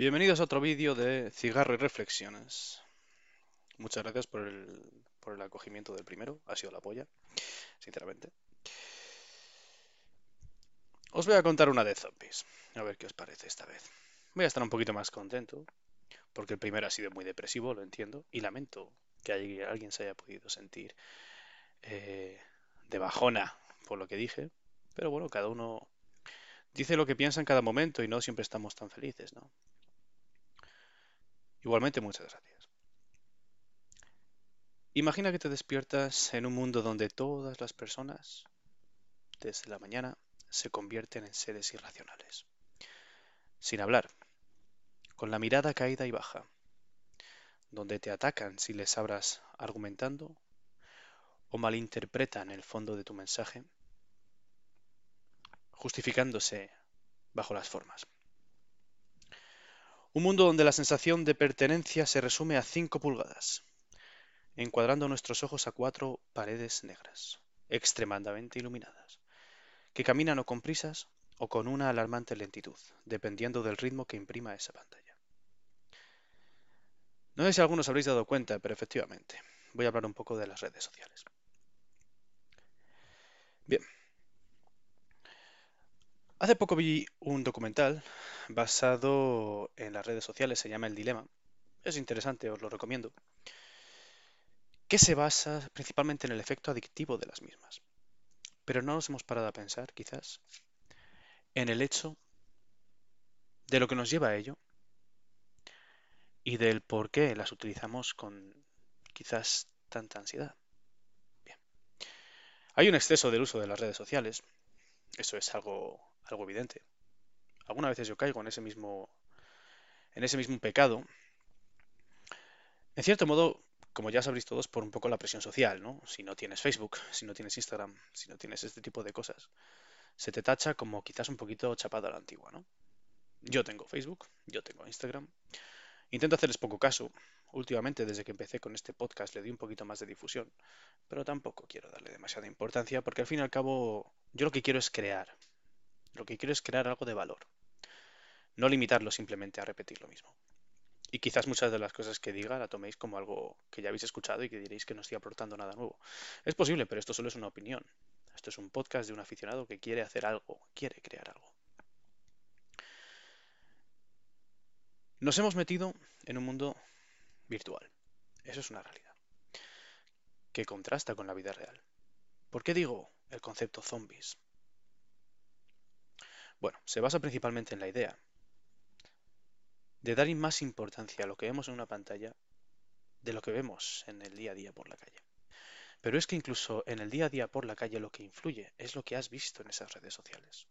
Bienvenidos a otro vídeo de Cigarro y Reflexiones. Muchas gracias por el, acogimiento del primero, ha sido la polla, sinceramente. Os voy a contar una de zombies, a ver qué os parece esta vez. Voy a estar un poquito más contento, porque el primero ha sido muy depresivo, lo entiendo, y lamento que alguien se haya podido sentir eh, de bajona por lo que dije, pero bueno, cada uno dice lo que piensa en cada momento y no siempre estamos tan felices, ¿no? Igualmente, muchas gracias. Imagina que te despiertas en un mundo donde todas las personas, desde la mañana, se convierten en seres irracionales. Sin hablar, con la mirada caída y baja, donde te atacan si les abras argumentando o malinterpretan el fondo de tu mensaje, justificándose bajo las formas. Un mundo donde la sensación de pertenencia se resume a 5 pulgadas, encuadrando nuestros ojos a cuatro paredes negras, extremadamente iluminadas, que caminan o con prisas o con una alarmante lentitud, dependiendo del ritmo que imprima esa pantalla. No sé si algunos habréis dado cuenta, pero efectivamente, voy a hablar un poco de las redes sociales. Bien, Hace poco vi un documental basado en las redes sociales, se llama El Dilema. Es interesante, os lo recomiendo. Que se basa principalmente en el efecto adictivo de las mismas. Pero no nos hemos parado a pensar, quizás, en el hecho de lo que nos lleva a ello y del por qué las utilizamos con quizás tanta ansiedad. Bien. Hay un exceso del uso de las redes sociales. Eso es algo algo evidente. Algunas veces yo caigo en ese mismo, en ese mismo pecado. En cierto modo, como ya sabréis todos, por un poco la presión social, ¿no? Si no tienes Facebook, si no tienes Instagram, si no tienes este tipo de cosas, se te tacha como quizás un poquito chapado a la antigua, ¿no? Yo tengo Facebook, yo tengo Instagram. Intento hacerles poco caso. Últimamente, desde que empecé con este podcast, le di un poquito más de difusión, pero tampoco quiero darle demasiada importancia porque al fin y al cabo yo lo que quiero es crear, lo que quiero es crear algo de valor, no limitarlo simplemente a repetir lo mismo. Y quizás muchas de las cosas que diga la toméis como algo que ya habéis escuchado y que diréis que no estoy aportando nada nuevo. Es posible, pero esto solo es una opinión. Esto es un podcast de un aficionado que quiere hacer algo, quiere crear algo. Nos hemos metido en un mundo virtual. Eso es una realidad. Que contrasta con la vida real. ¿Por qué digo el concepto zombies? Bueno, se basa principalmente en la idea de dar más importancia a lo que vemos en una pantalla de lo que vemos en el día a día por la calle. Pero es que incluso en el día a día por la calle lo que influye es lo que has visto en esas redes sociales.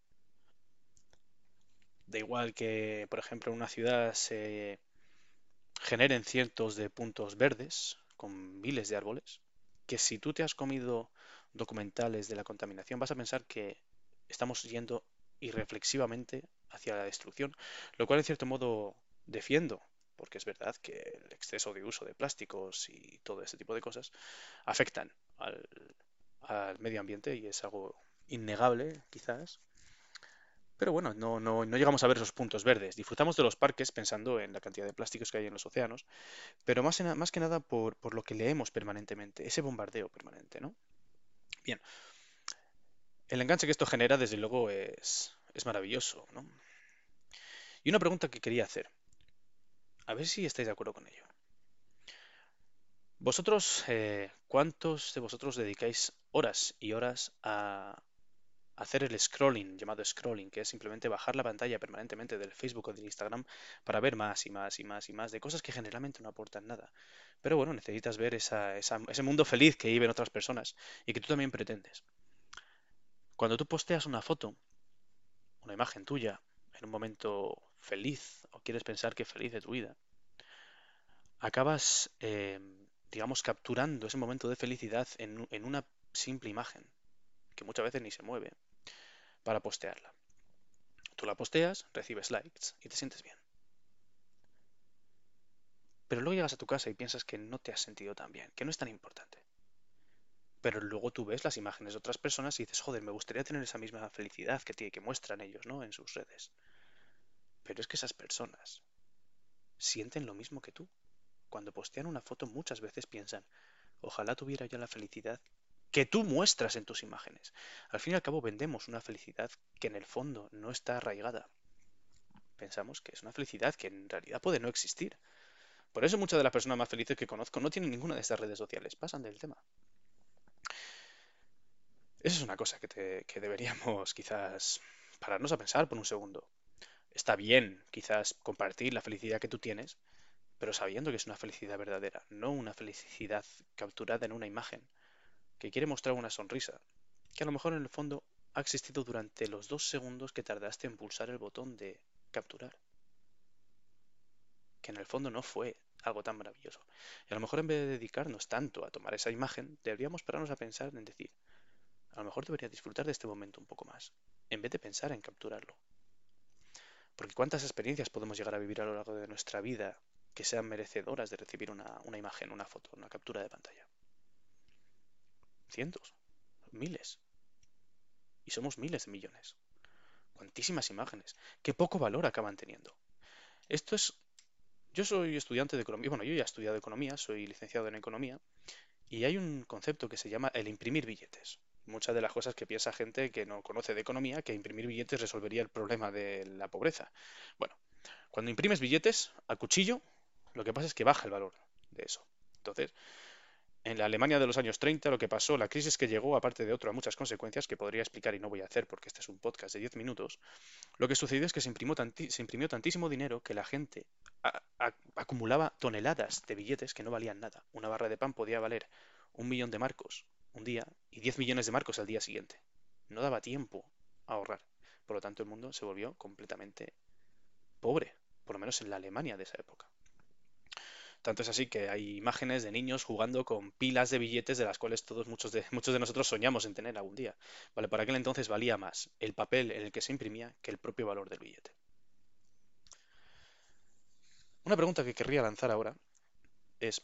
Da igual que, por ejemplo, en una ciudad se generen cientos de puntos verdes con miles de árboles, que si tú te has comido documentales de la contaminación vas a pensar que estamos yendo y reflexivamente hacia la destrucción, lo cual en cierto modo defiendo, porque es verdad que el exceso de uso de plásticos y todo ese tipo de cosas afectan al, medio ambiente y es algo innegable quizás. Pero bueno, no, no, no, llegamos a ver esos puntos verdes. Disfrutamos de los parques pensando en la cantidad de plásticos que hay en los océanos, pero más, más que nada por, por lo que leemos permanentemente, ese bombardeo permanente, ¿no? Bien, el enganche que esto genera, desde luego, es, maravilloso, ¿no? Y una pregunta que quería hacer. A ver si estáis de acuerdo con ello. Vosotros, eh, ¿cuántos de vosotros dedicáis horas y horas a hacer el scrolling, llamado scrolling, que es simplemente bajar la pantalla permanentemente del Facebook o del Instagram para ver más y más y más y más de cosas que generalmente no aportan nada? Pero bueno, necesitas ver ese mundo feliz que viven otras personas y que tú también pretendes. Cuando tú posteas una foto, una imagen tuya, en un momento feliz, o quieres pensar que feliz de tu vida, acabas, eh, digamos, capturando ese momento de felicidad en, en una simple imagen, que muchas veces ni se mueve, para postearla. Tú la posteas, recibes likes y te sientes bien. Pero luego llegas a tu casa y piensas que no te has sentido tan bien, que no es tan importante. Pero luego tú ves las imágenes de otras personas y dices, joder, me gustaría tener esa misma felicidad que, tiene, que muestran ellos, ¿no? En sus redes. Pero es que esas personas sienten lo mismo que tú. Cuando postean una foto muchas veces piensan, ojalá tuviera yo la felicidad que tú muestras en tus imágenes. Al fin y al cabo vendemos una felicidad que en el fondo no está arraigada. Pensamos que es una felicidad que en realidad puede no existir. Por eso muchas de las personas más felices que conozco no tienen ninguna de estas redes sociales, pasan del tema. Esa es una cosa que, que deberíamos quizás pararnos a pensar por un segundo. Está bien quizás compartir la felicidad que tú tienes, pero sabiendo que es una felicidad verdadera, no una felicidad capturada en una imagen, que quiere mostrar una sonrisa, que a lo mejor en el fondo ha existido durante los dos segundos que tardaste en pulsar el botón de capturar. Que en el fondo no fue algo tan maravilloso. Y a lo mejor en vez de dedicarnos tanto a tomar esa imagen, deberíamos pararnos a pensar en decir, a lo mejor debería disfrutar de este momento un poco más, en vez de pensar en capturarlo. Porque cuántas experiencias podemos llegar a vivir a lo largo de nuestra vida que sean merecedoras de recibir una, imagen, una foto, una captura de pantalla. Cientos, miles. Y somos miles de millones. Cuantísimas imágenes. Qué poco valor acaban teniendo. Esto es... Yo soy estudiante de economía, bueno, yo ya he estudiado economía, soy licenciado en economía, y hay un concepto que se llama el imprimir billetes. Muchas de las cosas que piensa gente que no conoce de economía, que imprimir billetes resolvería el problema de la pobreza. Bueno, cuando imprimes billetes a cuchillo, lo que pasa es que baja el valor de eso. Entonces, en la Alemania de los años 30 lo que pasó, la crisis que llegó, aparte de otras muchas consecuencias que podría explicar y no voy a hacer porque este es un podcast de 10 minutos, lo que sucedió es que se, se imprimió tantísimo dinero que la gente acumulaba toneladas de billetes que no valían nada. Una barra de pan podía valer un millón de marcos un día y 10 millones de marcos al día siguiente. No daba tiempo a ahorrar. Por lo tanto, el mundo se volvió completamente pobre, por lo menos en la Alemania de esa época. Tanto es así que hay imágenes de niños jugando con pilas de billetes de las cuales todos muchos de, muchos de nosotros soñamos en tener algún día. Vale, para aquel entonces valía más el papel en el que se imprimía que el propio valor del billete. Una pregunta que querría lanzar ahora es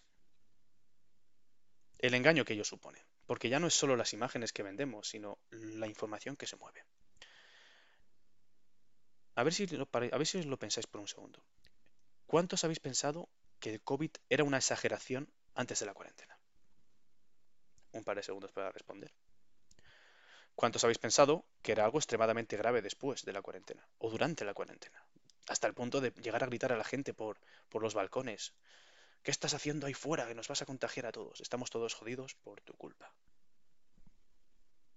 el engaño que ello supone, porque ya no es solo las imágenes que vendemos, sino la información que se mueve. A ver si a ver si os lo pensáis por un segundo. ¿Cuántos habéis pensado que el COVID era una exageración antes de la cuarentena? Un par de segundos para responder. ¿Cuántos habéis pensado que era algo extremadamente grave después de la cuarentena o durante la cuarentena? Hasta el punto de llegar a gritar a la gente por, por los balcones. ¿Qué estás haciendo ahí fuera? Que nos vas a contagiar a todos. Estamos todos jodidos por tu culpa.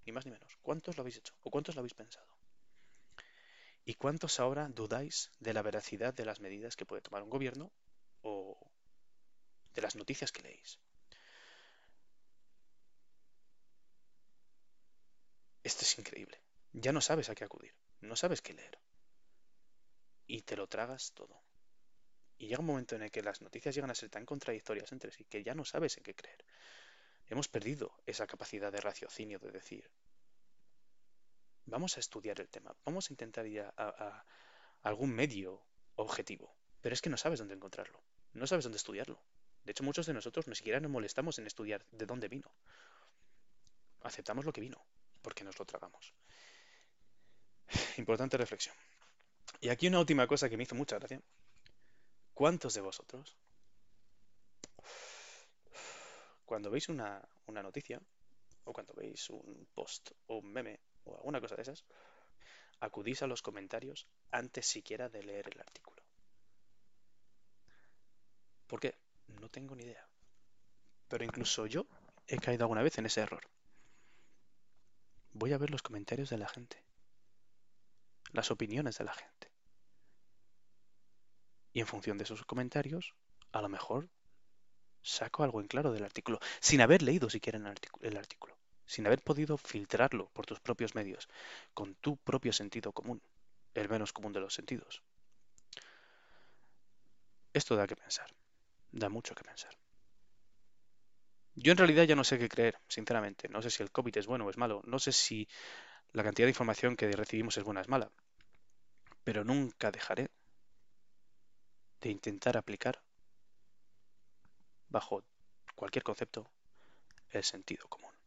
Ni más ni menos. ¿Cuántos lo habéis hecho? ¿O cuántos lo habéis pensado? ¿Y cuántos ahora dudáis de la veracidad de las medidas que puede tomar un gobierno o de las noticias que leéis. Esto es increíble. Ya no sabes a qué acudir, no sabes qué leer. Y te lo tragas todo. Y llega un momento en el que las noticias llegan a ser tan contradictorias entre sí que ya no sabes en qué creer. Hemos perdido esa capacidad de raciocinio de decir, vamos a estudiar el tema, vamos a intentar ir a algún medio objetivo, pero es que no sabes dónde encontrarlo, no sabes dónde estudiarlo. De hecho, muchos de nosotros ni siquiera nos molestamos en estudiar de dónde vino. Aceptamos lo que vino, porque nos lo tragamos. Importante reflexión. Y aquí una última cosa que me hizo mucha gracia. ¿Cuántos de vosotros, cuando veis una, noticia, o cuando veis un post o un meme o alguna cosa de esas, acudís a los comentarios antes siquiera de leer el artículo? ¿Por qué? No tengo ni idea. Pero incluso yo he caído alguna vez en ese error. Voy a ver los comentarios de la gente. Las opiniones de la gente. Y en función de esos comentarios, a lo mejor saco algo en claro del artículo, sin haber leído siquiera el artículo, sin haber podido filtrarlo por tus propios medios, con tu propio sentido común, el menos común de los sentidos. Esto da que pensar da mucho que pensar. Yo en realidad ya no sé qué creer, sinceramente. No sé si el COVID es bueno o es malo. No sé si la cantidad de información que recibimos es buena o es mala. Pero nunca dejaré de intentar aplicar bajo cualquier concepto el sentido común.